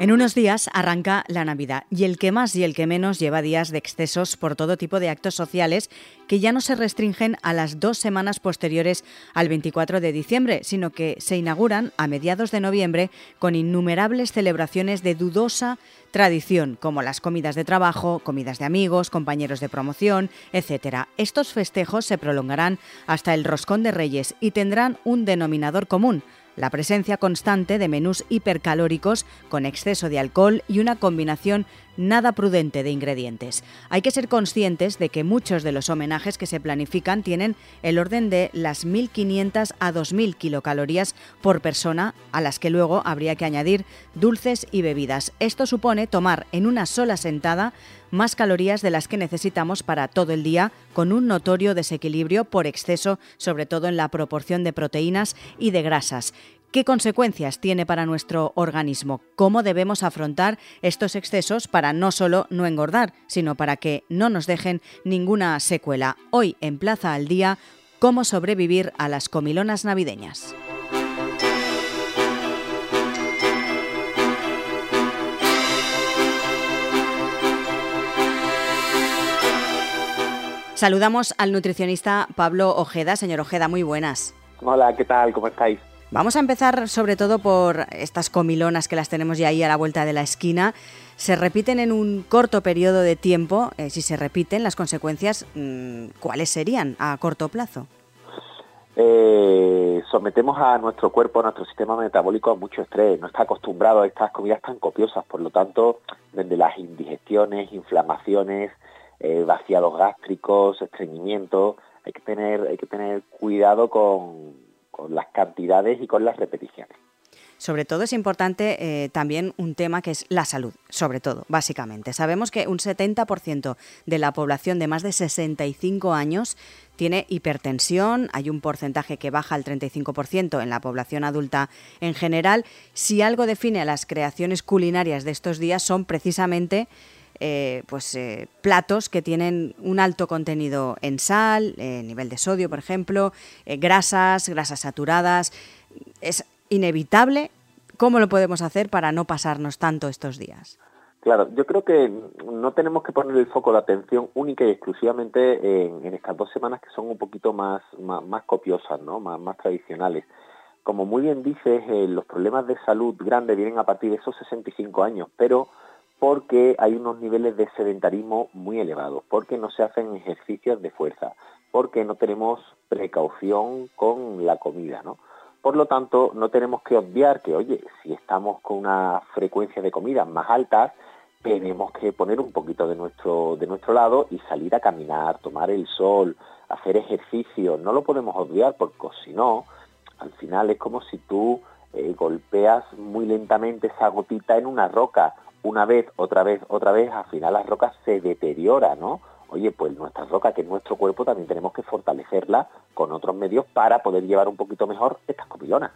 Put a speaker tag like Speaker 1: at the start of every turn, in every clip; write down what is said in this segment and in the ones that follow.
Speaker 1: En unos días arranca la Navidad y el que más y el que menos lleva días de excesos por todo tipo de actos sociales que ya no se restringen a las dos semanas posteriores al 24 de diciembre, sino que se inauguran a mediados de noviembre con innumerables celebraciones de dudosa tradición, como las comidas de trabajo, comidas de amigos, compañeros de promoción, etc. Estos festejos se prolongarán hasta el Roscón de Reyes y tendrán un denominador común, la presencia constante de menús hipercalóricos con exceso de alcohol y una combinación nada prudente de ingredientes. Hay que ser conscientes de que muchos de los homenajes que se planifican tienen el orden de las 1.500 a 2.000 kilocalorías por persona, a las que luego habría que añadir dulces y bebidas. Esto supone tomar en una sola sentada más calorías de las que necesitamos para todo el día, con un notorio desequilibrio por exceso, sobre todo en la proporción de proteínas y de grasas. ¿Qué consecuencias tiene para nuestro organismo? ¿Cómo debemos afrontar estos excesos para no solo no engordar, sino para que no nos dejen ninguna secuela? Hoy en Plaza al Día, ¿cómo sobrevivir a las comilonas navideñas? Saludamos al nutricionista Pablo Ojeda. Señor Ojeda, muy buenas.
Speaker 2: Hola, ¿qué tal? ¿Cómo estáis?
Speaker 1: Vamos a empezar sobre todo por estas comilonas que las tenemos ya ahí a la vuelta de la esquina. Se repiten en un corto periodo de tiempo. Eh, si se repiten, las consecuencias, mm, ¿cuáles serían a corto plazo?
Speaker 2: Eh, sometemos a nuestro cuerpo, a nuestro sistema metabólico a mucho estrés. No está acostumbrado a estas comidas tan copiosas. Por lo tanto, desde las indigestiones, inflamaciones, eh, vaciados gástricos, estreñimiento. Hay que tener, hay que tener cuidado con, las cantidades y con las repeticiones.
Speaker 1: Sobre todo es importante eh, también un tema que es la salud, sobre todo, básicamente. Sabemos que un 70% de la población de más de 65 años tiene hipertensión, hay un porcentaje que baja al 35% en la población adulta en general. Si algo define a las creaciones culinarias de estos días son precisamente eh, pues, eh, platos que tienen un alto contenido en sal, eh, nivel de sodio, por ejemplo, grasas, grasas saturadas. Es inevitable. ¿Cómo lo podemos hacer para no pasarnos tanto estos días?
Speaker 2: Claro, yo creo que no tenemos que poner el foco de atención única y exclusivamente en, estas dos semanas que son un poquito más, más, copiosas, ¿no? más, más tradicionales. Como muy bien dices, los problemas de salud grandes vienen a partir de esos 65 años, pero porque hay unos niveles de sedentarismo muy elevados, porque no se hacen ejercicios de fuerza, porque no tenemos precaución con la comida, ¿no? Por lo tanto, no tenemos que obviar que, oye, si estamos con una frecuencia de comidas más altas, tenemos que poner un poquito de nuestro, de nuestro lado y salir a caminar, tomar el sol, hacer ejercicio. No lo podemos obviar porque si no, al final es como si tú eh, golpeas muy lentamente esa gotita en una roca una vez, otra vez, otra vez, al final la roca se deteriora, ¿no? Oye, pues nuestra roca, que es nuestro cuerpo, también tenemos que fortalecerla con otros medios para poder llevar un poquito mejor estas comilonas.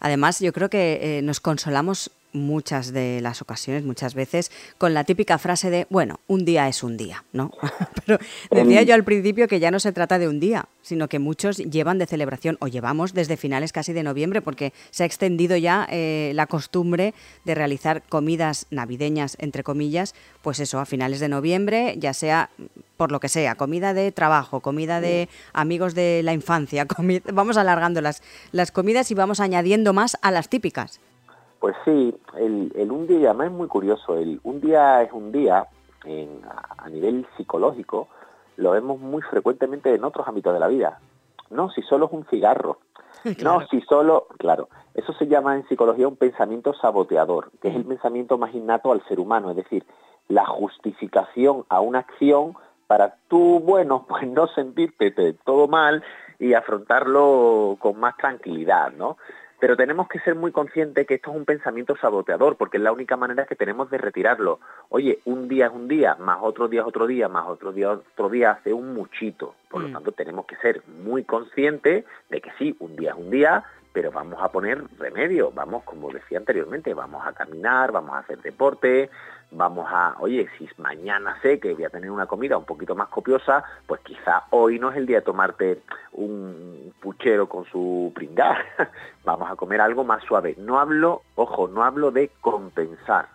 Speaker 1: Además, yo creo que eh, nos consolamos muchas de las ocasiones, muchas veces, con la típica frase de, bueno, un día es un día, ¿no? Pero decía yo al principio que ya no se trata de un día, sino que muchos llevan de celebración, o llevamos desde finales casi de noviembre, porque se ha extendido ya eh, la costumbre de realizar comidas navideñas, entre comillas, pues eso, a finales de noviembre, ya sea por lo que sea, comida de trabajo, comida de amigos de la infancia, vamos alargando las, las comidas y vamos añadiendo más a las típicas.
Speaker 2: Pues sí, el, un día, además es muy curioso, el un día es un día en, a nivel psicológico, lo vemos muy frecuentemente en otros ámbitos de la vida. No, si solo es un cigarro. No, si solo, claro, eso se llama en psicología un pensamiento saboteador, que es el pensamiento más innato al ser humano, es decir, la justificación a una acción para tú, bueno, pues no sentirte todo mal y afrontarlo con más tranquilidad, ¿no? Pero tenemos que ser muy conscientes que esto es un pensamiento saboteador, porque es la única manera que tenemos de retirarlo. Oye, un día es un día, más otro día es otro día, más otro día otro día hace un muchito. Por lo mm. tanto, tenemos que ser muy conscientes de que sí, un día es un día, pero vamos a poner remedio, vamos, como decía anteriormente, vamos a caminar, vamos a hacer deporte, vamos a, oye, si mañana sé que voy a tener una comida un poquito más copiosa, pues quizá hoy no es el día de tomarte un puchero con su pringá, vamos a comer algo más suave. No hablo, ojo, no hablo de compensar,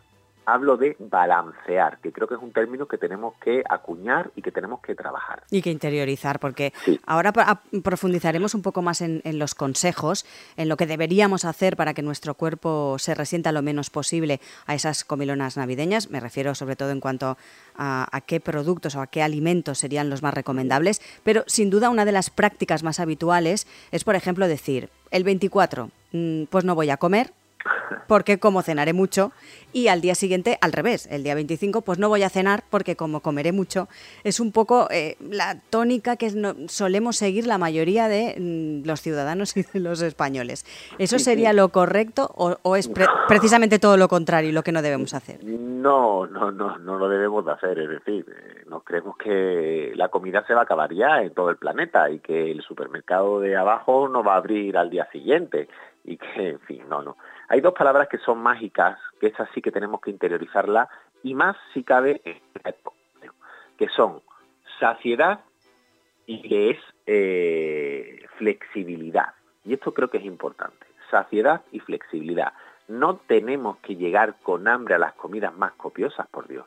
Speaker 2: hablo de balancear, que creo que es un término que tenemos que acuñar y que tenemos que trabajar.
Speaker 1: Y que interiorizar, porque ahora profundizaremos un poco más en, los consejos, en lo que deberíamos hacer para que nuestro cuerpo se resienta lo menos posible a esas comilonas navideñas. Me refiero sobre todo en cuanto a, a qué productos o a qué alimentos serían los más recomendables, pero sin duda una de las prácticas más habituales es, por ejemplo, decir, el 24, mm, pues no voy a comer, porque como cenaré mucho y al día siguiente al revés, el día 25 pues no voy a cenar porque como comeré mucho. Es un poco eh, la tónica que solemos seguir la mayoría de mm, los ciudadanos y de los españoles. ¿Eso sería lo correcto o, es precisamente todo lo contrario lo que no debemos hacer?
Speaker 2: No, no, no, no lo debemos de hacer. Es decir, eh, nos creemos que la comida se va a acabar ya en todo el planeta y que el supermercado de abajo no va a abrir al día siguiente y que, en fin, no, no. Hay dos palabras que son mágicas, que es así que tenemos que interiorizarla, y más si cabe, que son saciedad y que es eh, flexibilidad. Y esto creo que es importante, saciedad y flexibilidad. No tenemos que llegar con hambre a las comidas más copiosas, por Dios.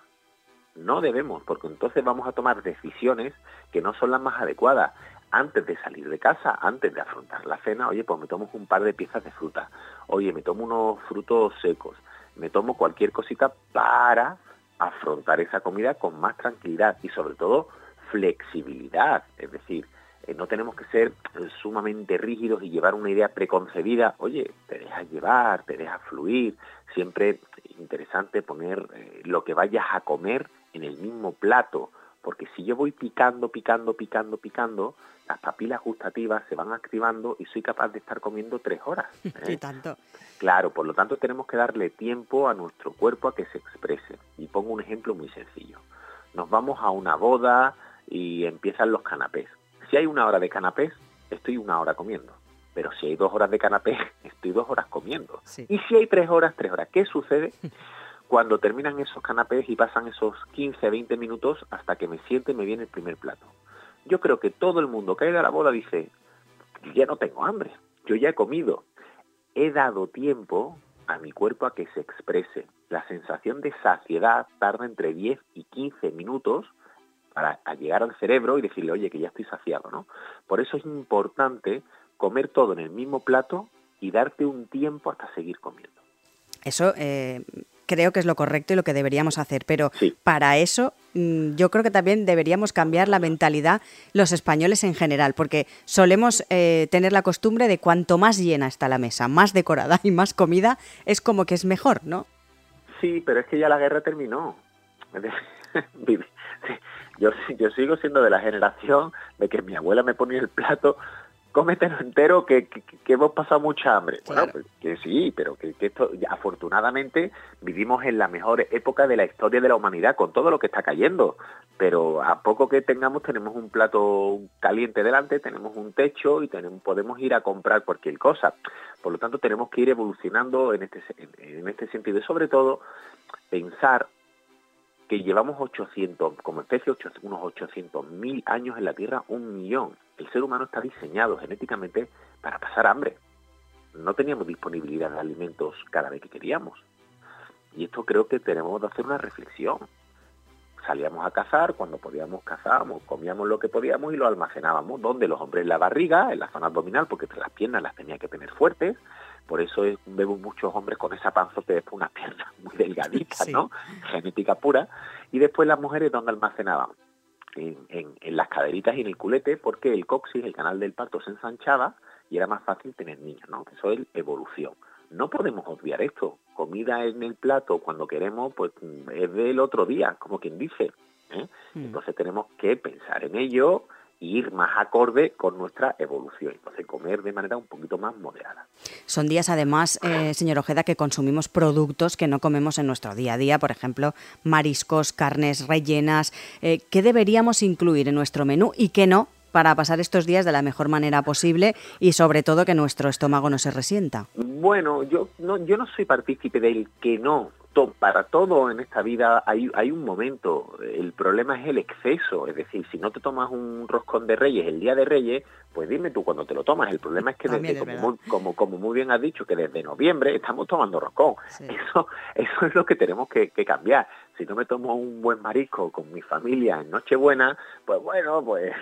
Speaker 2: No debemos, porque entonces vamos a tomar decisiones que no son las más adecuadas antes de salir de casa, antes de afrontar la cena, oye, pues me tomo un par de piezas de fruta, oye, me tomo unos frutos secos, me tomo cualquier cosita para afrontar esa comida con más tranquilidad y sobre todo flexibilidad, es decir, eh, no tenemos que ser sumamente rígidos y llevar una idea preconcebida, oye, te dejas llevar, te dejas fluir, siempre interesante poner eh, lo que vayas a comer en el mismo plato, porque si yo voy picando, picando, picando, picando, las papilas gustativas se van activando y soy capaz de estar comiendo tres horas.
Speaker 1: ¿eh? tanto.
Speaker 2: Claro, por lo tanto tenemos que darle tiempo a nuestro cuerpo a que se exprese. Y pongo un ejemplo muy sencillo. Nos vamos a una boda y empiezan los canapés. Si hay una hora de canapés, estoy una hora comiendo. Pero si hay dos horas de canapés, estoy dos horas comiendo. Y si hay tres horas, tres horas. ¿Qué sucede? cuando terminan esos canapés y pasan esos 15, 20 minutos hasta que me siente y me viene el primer plato. Yo creo que todo el mundo que ha a la boda dice, ya no tengo hambre, yo ya he comido. He dado tiempo a mi cuerpo a que se exprese. La sensación de saciedad tarda entre 10 y 15 minutos para llegar al cerebro y decirle, oye, que ya estoy saciado, ¿no? Por eso es importante comer todo en el mismo plato y darte un tiempo hasta seguir comiendo.
Speaker 1: Eso eh, creo que es lo correcto y lo que deberíamos hacer, pero para eso mm, yo creo que también deberíamos cambiar la mentalidad los españoles en general, porque solemos eh, tener la costumbre de cuanto más llena está la mesa, más decorada y más comida, es como que es mejor, ¿no?
Speaker 2: Sí, pero es que ya la guerra terminó. yo, yo sigo siendo de la generación de que mi abuela me ponía el plato cómetelo entero que, que, hemos pasado mucha hambre. Bueno, pues, que sí, pero que, esto, afortunadamente vivimos en la mejor época de la historia de la humanidad con todo lo que está cayendo. Pero a poco que tengamos, tenemos un plato caliente delante, tenemos un techo y tenemos, podemos ir a comprar cualquier cosa. Por lo tanto, tenemos que ir evolucionando en este, en este sentido y sobre todo pensar que llevamos 800, como especie, unos 800.000 años en la Tierra, un millón. El ser humano está diseñado genéticamente para pasar hambre. No teníamos disponibilidad de alimentos cada vez que queríamos. Y esto creo que tenemos que hacer una reflexión. Salíamos a cazar, cuando podíamos cazábamos, comíamos lo que podíamos y lo almacenábamos. donde Los hombres en la barriga, en la zona abdominal, porque las piernas las tenía que tener fuertes, por eso vemos muchos hombres con esa panza después una pierna muy delgadita, ¿no? Genética pura. Y después las mujeres, ¿dónde almacenaban? En, en, las caderitas y en el culete, porque el coxis, el canal del parto, se ensanchaba y era más fácil tener niños, ¿no? Eso es evolución. No podemos obviar esto. Comida en el plato cuando queremos, pues es del otro día, como quien dice. ¿eh? Hmm. Entonces tenemos que pensar en ello, ir más acorde con nuestra evolución, entonces comer de manera un poquito más moderada.
Speaker 1: Son días además, eh, señor Ojeda, que consumimos productos que no comemos en nuestro día a día, por ejemplo, mariscos, carnes rellenas. Eh, ¿Qué deberíamos incluir en nuestro menú y qué no para pasar estos días de la mejor manera posible y sobre todo que nuestro estómago no se resienta?
Speaker 2: Bueno, yo no, yo no soy partícipe del que no, para todo en esta vida hay, hay un momento. El problema es el exceso. Es decir, si no te tomas un roscón de reyes el día de reyes, pues dime tú cuando te lo tomas. El problema es que, desde, como, muy, como, como, muy bien has dicho, que desde noviembre estamos tomando roscón. Eso, eso es lo que tenemos que, cambiar. Si no me tomo un buen marisco con mi familia en Nochebuena, pues bueno, pues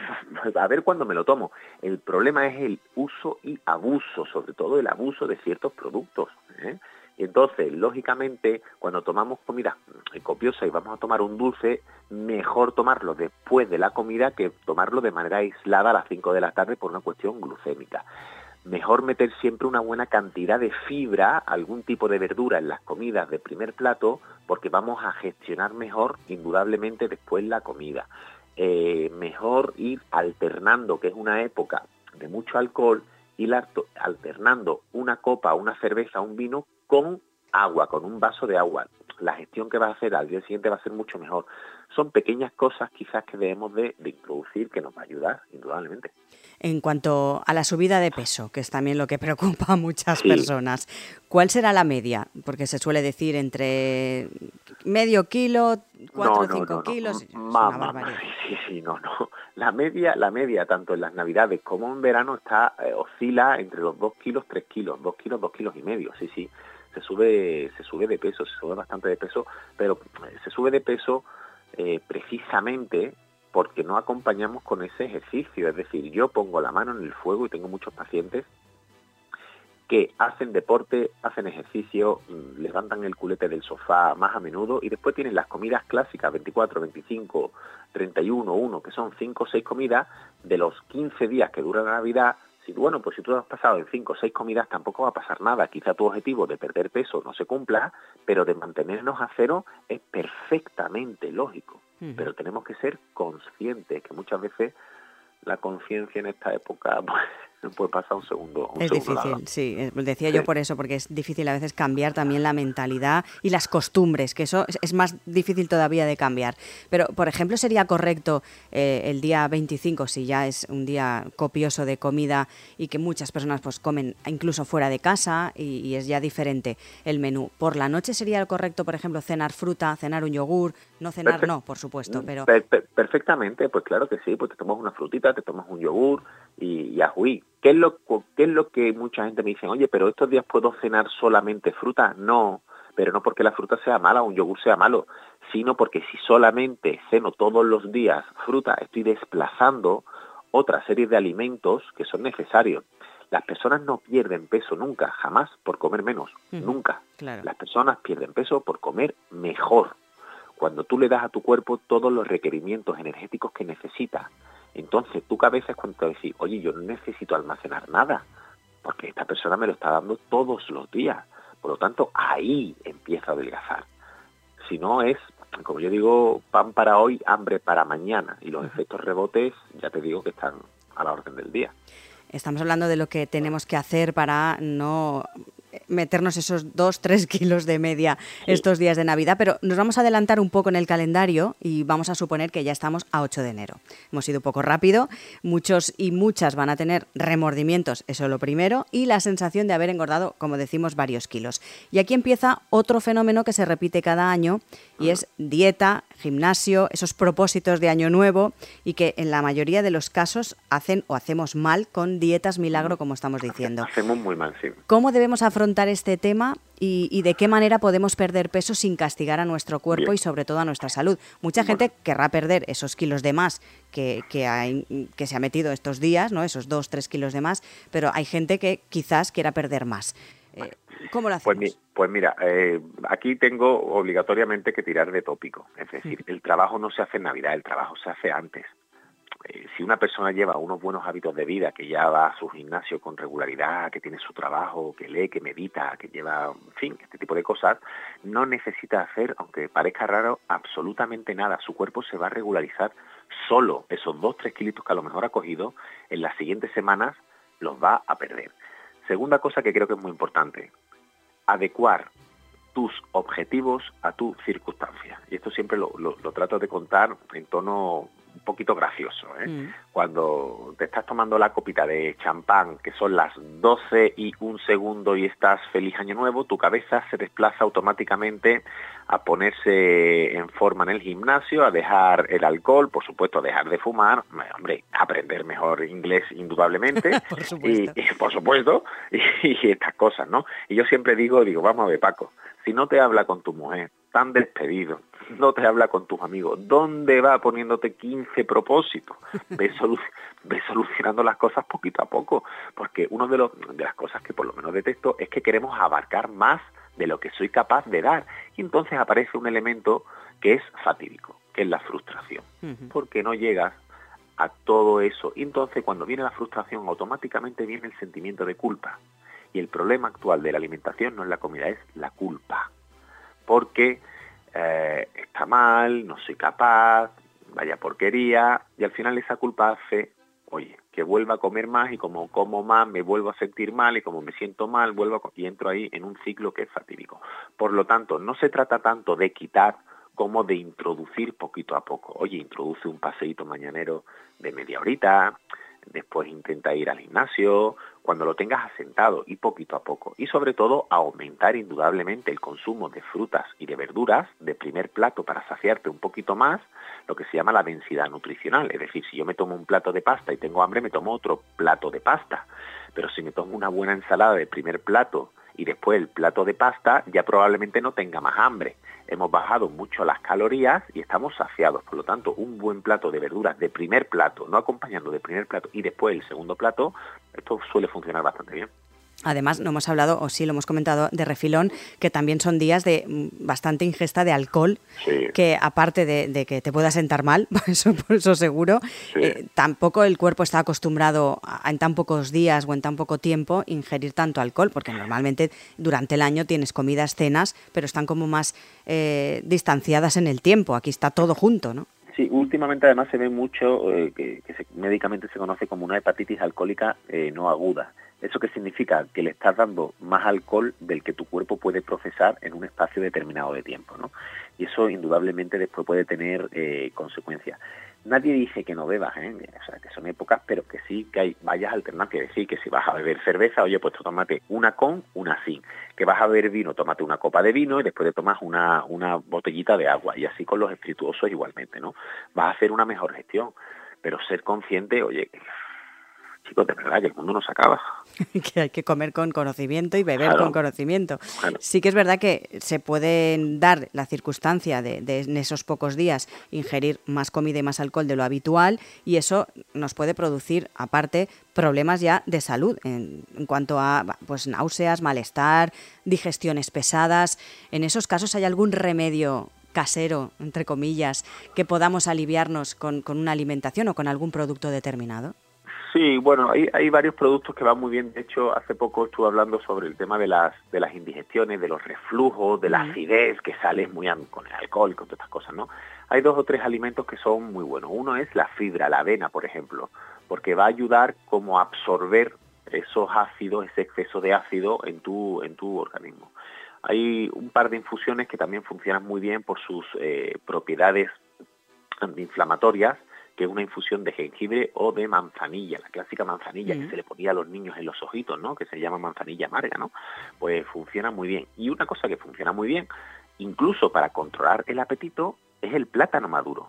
Speaker 2: a ver cuándo me lo tomo. El problema es el uso y abuso, sobre todo el abuso de ciertos productos. ¿eh? Entonces, lógicamente, cuando tomamos comida copiosa y vamos a tomar un dulce, mejor tomarlo después de la comida que tomarlo de manera aislada a las 5 de la tarde por una cuestión glucémica. Mejor meter siempre una buena cantidad de fibra, algún tipo de verdura en las comidas de primer plato, porque vamos a gestionar mejor, indudablemente, después la comida. Eh, mejor ir alternando, que es una época de mucho alcohol, ir alternando una copa, una cerveza, un vino con agua, con un vaso de agua. La gestión que va a hacer al día siguiente va a ser mucho mejor. Son pequeñas cosas quizás que debemos de, introducir que nos va a ayudar, indudablemente.
Speaker 1: En cuanto a la subida de peso, que es también lo que preocupa a muchas personas, ¿cuál será la media? Porque se suele decir entre medio kilo, cuatro o cinco kilos.
Speaker 2: Sí, sí, no, no. La media, la media, tanto en las navidades como en verano, está eh, oscila entre los dos kilos, tres kilos, dos kilos, dos kilos y medio, sí, sí se sube, se sube de peso, se sube bastante de peso, pero eh, se sube de peso eh, precisamente porque no acompañamos con ese ejercicio. Es decir, yo pongo la mano en el fuego y tengo muchos pacientes que hacen deporte, hacen ejercicio, mm, levantan el culete del sofá más a menudo y después tienen las comidas clásicas 24, 25, 31, 1, que son 5 o 6 comidas de los 15 días que dura la Navidad, si, bueno, pues si tú has pasado en cinco o seis comidas tampoco va a pasar nada. Quizá tu objetivo de perder peso no se cumpla, pero de mantenernos a cero es perfectamente lógico. Pero tenemos que ser conscientes, que muchas veces la conciencia en esta época pues, puede pasar un segundo.
Speaker 1: es difícil, sí. Eh, decía yo por eso, porque es difícil a veces cambiar también la mentalidad y las costumbres, que eso es, más difícil todavía de cambiar. Pero, por ejemplo, sería correcto eh, el día 25, si ya es un día copioso de comida y que muchas personas pues comen incluso fuera de casa y, es ya diferente el menú. Por la noche sería correcto, por ejemplo, cenar fruta, cenar un yogur, no cenar, no, por supuesto, pero...
Speaker 2: perfectamente, pues claro que sí, pues te tomas una frutita, te tomas un yogur y, y ajuí ¿Qué es, lo, ¿Qué es lo que mucha gente me dice? Oye, pero estos días puedo cenar solamente fruta? No, pero no porque la fruta sea mala o un yogur sea malo, sino porque si solamente ceno todos los días fruta, estoy desplazando otra serie de alimentos que son necesarios. Las personas no pierden peso nunca, jamás por comer menos, nunca. Las personas pierden peso por comer mejor. Cuando tú le das a tu cuerpo todos los requerimientos energéticos que necesita, entonces tu cabeza es cuando te decir, oye, yo no necesito almacenar nada, porque esta persona me lo está dando todos los días. Por lo tanto, ahí empieza a adelgazar. Si no es, como yo digo, pan para hoy, hambre para mañana. Y los efectos rebotes, ya te digo que están a la orden del día.
Speaker 1: Estamos hablando de lo que tenemos que hacer para no meternos esos dos, tres kilos de media estos días de Navidad, pero nos vamos a adelantar un poco en el calendario y vamos a suponer que ya estamos a 8 de enero. Hemos ido un poco rápido, muchos y muchas van a tener remordimientos, eso es lo primero, y la sensación de haber engordado, como decimos, varios kilos. Y aquí empieza otro fenómeno que se repite cada año y es dieta, gimnasio, esos propósitos de año nuevo y que en la mayoría de los casos hacen o hacemos mal con dietas milagro, como estamos diciendo.
Speaker 2: Hacemos muy mal, sí.
Speaker 1: ¿Cómo debemos afrontar este tema y, de qué manera podemos perder peso sin castigar a nuestro cuerpo y sobre todo a nuestra salud? Mucha gente querrá perder esos kilos de más que, que, que se ha metido estos días, ¿no? esos dos, tres kilos de más, pero hay gente que quizás quiera perder más. Eh, ¿Cómo lo
Speaker 2: pues hacemos? Pues, mira, eh, aquí tengo obligatoriamente que tirar de tópico. Es decir, el trabajo no se hace en Navidad, el trabajo se hace antes. Eh, si una persona lleva unos buenos hábitos de vida, que ya va a su gimnasio con regularidad, que tiene su trabajo, que lee, que medita, que lleva, en fin, este tipo de cosas, no necesita hacer, aunque parezca raro, absolutamente nada. Su cuerpo se va a regularizar solo. Esos dos, tres kilitos que a lo mejor ha cogido, en las siguientes semanas los va a perder. Segunda cosa que creo que es muy importante, adecuar tus objetivos a tu circunstancia. Y esto siempre lo, trato de contar en tono un poquito gracioso. ¿eh? Mm. Cuando te estás tomando la copita de champán, que son las 12 y un segundo y estás feliz año nuevo, tu cabeza se desplaza automáticamente a ponerse en forma en el gimnasio, a dejar el alcohol, por supuesto a dejar de fumar, hombre, aprender mejor inglés indudablemente,
Speaker 1: por supuesto.
Speaker 2: Y, por supuesto, y, estas cosas, ¿no? Y yo siempre digo, digo, vamos a ver Paco, si no te habla con tu mujer, tan despedido, no te habla con tus amigos, ¿dónde va poniéndote 15 propósitos? Ves, solucionando las cosas poquito a poco, porque una de, de las cosas que por lo menos detesto es que queremos abarcar más de lo que soy capaz de dar. Y entonces aparece un elemento que es fatídico, que es la frustración, porque no llegas a todo eso. Y entonces cuando viene la frustración automáticamente viene el sentimiento de culpa. Y el problema actual de la alimentación no es la comida, es la culpa. Porque eh, está mal, no soy capaz, vaya porquería, y al final esa culpa hace, oye, que vuelva a comer más y como como más me vuelvo a sentir mal y como me siento mal vuelvo a, y entro ahí en un ciclo que es fatídico. Por lo tanto, no se trata tanto de quitar como de introducir poquito a poco. Oye, introduce un paseíto mañanero de media horita, después intenta ir al gimnasio, cuando lo tengas asentado y poquito a poco. Y sobre todo aumentar indudablemente el consumo de frutas y de verduras de primer plato para saciarte un poquito más, lo que se llama la densidad nutricional. Es decir, si yo me tomo un plato de pasta y tengo hambre, me tomo otro plato de pasta. Pero si me tomo una buena ensalada de primer plato y después el plato de pasta, ya probablemente no tenga más hambre. Hemos bajado mucho las calorías y estamos saciados. Por lo tanto, un buen plato de verduras de primer plato, no acompañando de primer plato y después el segundo plato, esto suele funcionar bastante bien.
Speaker 1: Además, no hemos hablado, o sí lo hemos comentado, de refilón, que también son días de mm, bastante ingesta de alcohol, que aparte de, que te pueda sentar mal, eso, por eso seguro, eh, tampoco el cuerpo está acostumbrado a, en tan pocos días o en tan poco tiempo ingerir tanto alcohol, porque normalmente durante el año tienes comidas, cenas, pero están como más eh, distanciadas en el tiempo. Aquí está todo junto, ¿no?
Speaker 2: Sí, últimamente además se ve mucho eh, que, médicamente se conoce como una hepatitis alcohólica no aguda ¿Eso qué significa? Que le estás dando más alcohol del que tu cuerpo puede procesar en un espacio determinado de tiempo, ¿no? Y eso indudablemente después puede tener eh, consecuencias. Nadie dice que no bebas, ¿eh? o sea, que son épocas, pero que sí que hay vallas alternativas. decir, que si vas a beber cerveza, oye, pues tómate una con, una sin. Que vas a beber vino, tómate una copa de vino y después te tomas una, una botellita de agua. Y así con los espirituosos igualmente, ¿no? Vas a hacer una mejor gestión. Pero ser consciente, oye, chicos, de verdad que el mundo no se acaba.
Speaker 1: que hay que comer con conocimiento y beber con conocimiento. Sí que es verdad que se puede dar la circunstancia de, en esos pocos días ingerir más comida y más alcohol de lo habitual y eso nos puede producir, aparte, problemas ya de salud en, en cuanto a pues náuseas, malestar, digestiones pesadas. En esos casos hay algún remedio casero, entre comillas, que podamos aliviarnos con, con una alimentación o con algún producto determinado?
Speaker 2: Sí, bueno, hay, hay varios productos que van muy bien. De hecho, hace poco estuve hablando sobre el tema de las, de las indigestiones, de los reflujos, de la acidez que sale muy con el alcohol y con todas estas cosas, ¿no? Hay dos o tres alimentos que son muy buenos. Uno es la fibra, la avena, por ejemplo, porque va a ayudar como a absorber esos ácidos, ese exceso de ácido en tu, en tu organismo. Hay un par de infusiones que también funcionan muy bien por sus eh, propiedades antiinflamatorias que es una infusión de jengibre o de manzanilla, la clásica manzanilla que se le ponía a los niños en los ojitos, ¿no? Que se llama manzanilla amarga, ¿no? Pues funciona muy bien. Y una cosa que funciona muy bien, incluso para controlar el apetito, es el plátano maduro.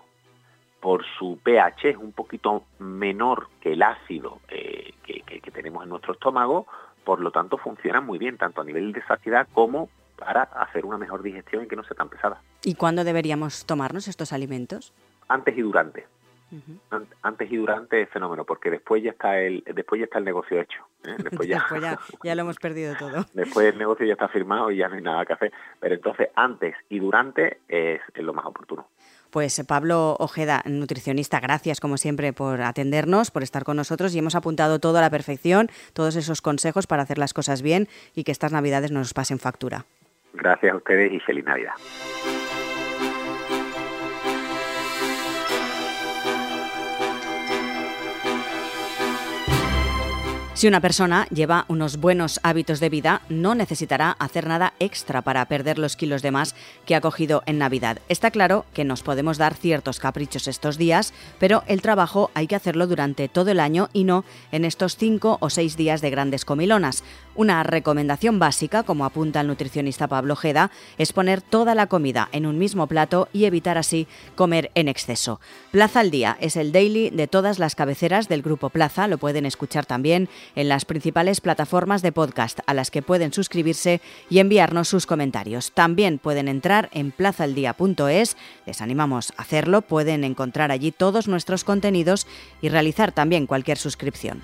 Speaker 2: Por su pH es un poquito menor que el ácido eh, que, que tenemos en nuestro estómago, por lo tanto funciona muy bien, tanto a nivel de saciedad como para hacer una mejor digestión y que no sea tan pesada.
Speaker 1: ¿Y cuándo deberíamos tomarnos estos alimentos?
Speaker 2: Antes y durante. Antes y durante es fenómeno, porque después ya está el, después ya está el negocio hecho. ¿eh?
Speaker 1: Después, ya, ya, lo hemos perdido todo.
Speaker 2: Después el negocio ya está firmado y ya no hay nada que hacer. Pero entonces antes y durante es, lo más oportuno.
Speaker 1: Pues Pablo Ojeda, nutricionista, gracias como siempre por atendernos, por estar con nosotros y hemos apuntado todo a la perfección, todos esos consejos para hacer las cosas bien y que estas navidades no nos pasen factura.
Speaker 2: Gracias a ustedes y feliz Navidad.
Speaker 1: Si una persona lleva unos buenos hábitos de vida, no necesitará hacer nada extra para perder los kilos de más que ha cogido en Navidad. Está claro que nos podemos dar ciertos caprichos estos días, pero el trabajo hay que hacerlo durante todo el año y no en estos cinco o seis días de grandes comilonas. Una recomendación básica, como apunta el nutricionista Pablo Jeda, es poner toda la comida en un mismo plato y evitar así comer en exceso. Plaza al Día es el daily de todas las cabeceras del Grupo Plaza, lo pueden escuchar también en las principales plataformas de podcast a las que pueden suscribirse y enviarnos sus comentarios. También pueden entrar en plazaldía.es, les animamos a hacerlo, pueden encontrar allí todos nuestros contenidos y realizar también cualquier suscripción.